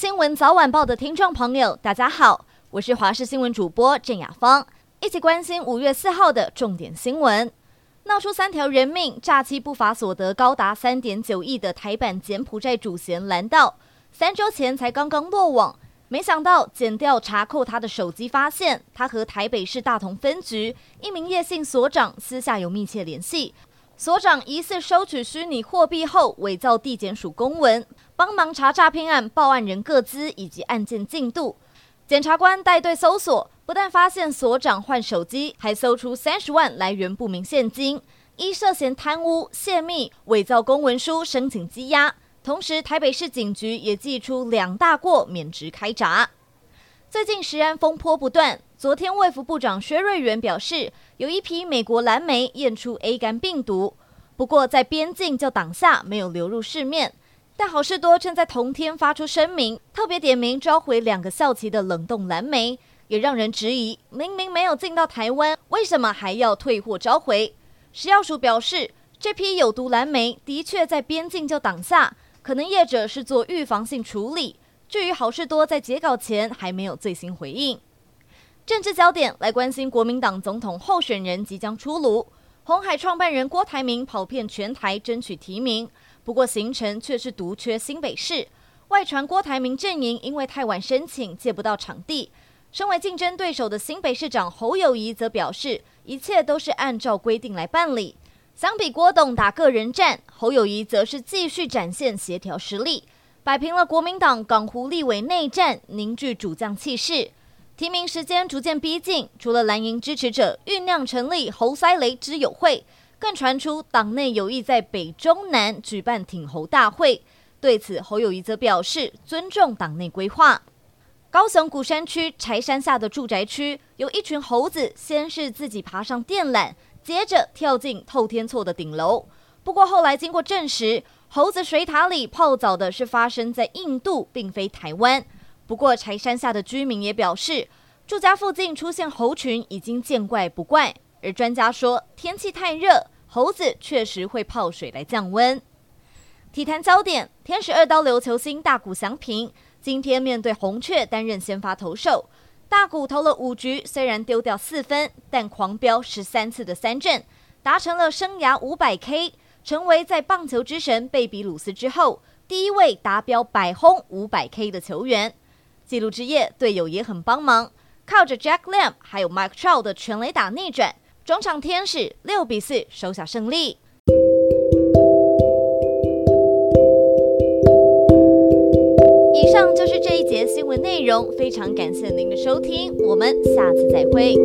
新闻早晚报的听众朋友，大家好，我是华视新闻主播郑雅芳，一起关心五月四号的重点新闻。闹出三条人命，诈欺不法所得高达三点九亿的台版柬埔寨主嫌蓝道，三周前才刚刚落网，没想到检调查扣他的手机，发现他和台北市大同分局一名叶姓所长私下有密切联系。所长疑似收取虚拟货币后，伪造地检署公文，帮忙查诈骗案报案人个资以及案件进度。检察官带队搜索，不但发现所长换手机，还搜出三十万来源不明现金，依涉嫌贪污、泄密、伪造公文书申请羁押。同时，台北市警局也祭出两大过，免职开闸。最近食安风波不断。昨天，卫福部长薛瑞元表示，有一批美国蓝莓验出 A 肝病毒，不过在边境就挡下，没有流入市面。但好事多正在同天发出声明，特别点名召回两个校旗的冷冻蓝莓，也让人质疑，明明没有进到台湾，为什么还要退货召回？食药署表示，这批有毒蓝莓的确在边境就挡下，可能业者是做预防性处理。至于好事多在截稿前还没有最新回应。政治焦点来关心，国民党总统候选人即将出炉。红海创办人郭台铭跑遍全台争取提名，不过行程却是独缺新北市。外传郭台铭阵营因为太晚申请，借不到场地。身为竞争对手的新北市长侯友谊则表示，一切都是按照规定来办理。相比郭董打个人战，侯友谊则是继续展现协调实力，摆平了国民党港湖立委内战，凝聚主将气势。提名时间逐渐逼近，除了蓝营支持者酝酿成立侯塞雷之友会，更传出党内有意在北中南举办挺侯大会。对此，侯友谊则表示尊重党内规划。高雄鼓山区柴山下的住宅区，有一群猴子，先是自己爬上电缆，接着跳进透天厝的顶楼。不过后来经过证实，猴子水塔里泡澡的是发生在印度，并非台湾。不过，柴山下的居民也表示，住家附近出现猴群已经见怪不怪。而专家说，天气太热，猴子确实会泡水来降温。体坛焦点：天使二刀流球星大谷翔平今天面对红雀担任先发投手，大谷投了五局，虽然丢掉四分，但狂飙十三次的三振，达成了生涯五百 K，成为在棒球之神贝比鲁斯之后第一位达标百轰五百 K 的球员。记录之夜，队友也很帮忙，靠着 Jack Lamb 还有 Mike Trout 的全垒打逆转，中场天使六比四收下胜利。以上就是这一节新闻内容，非常感谢您的收听，我们下次再会。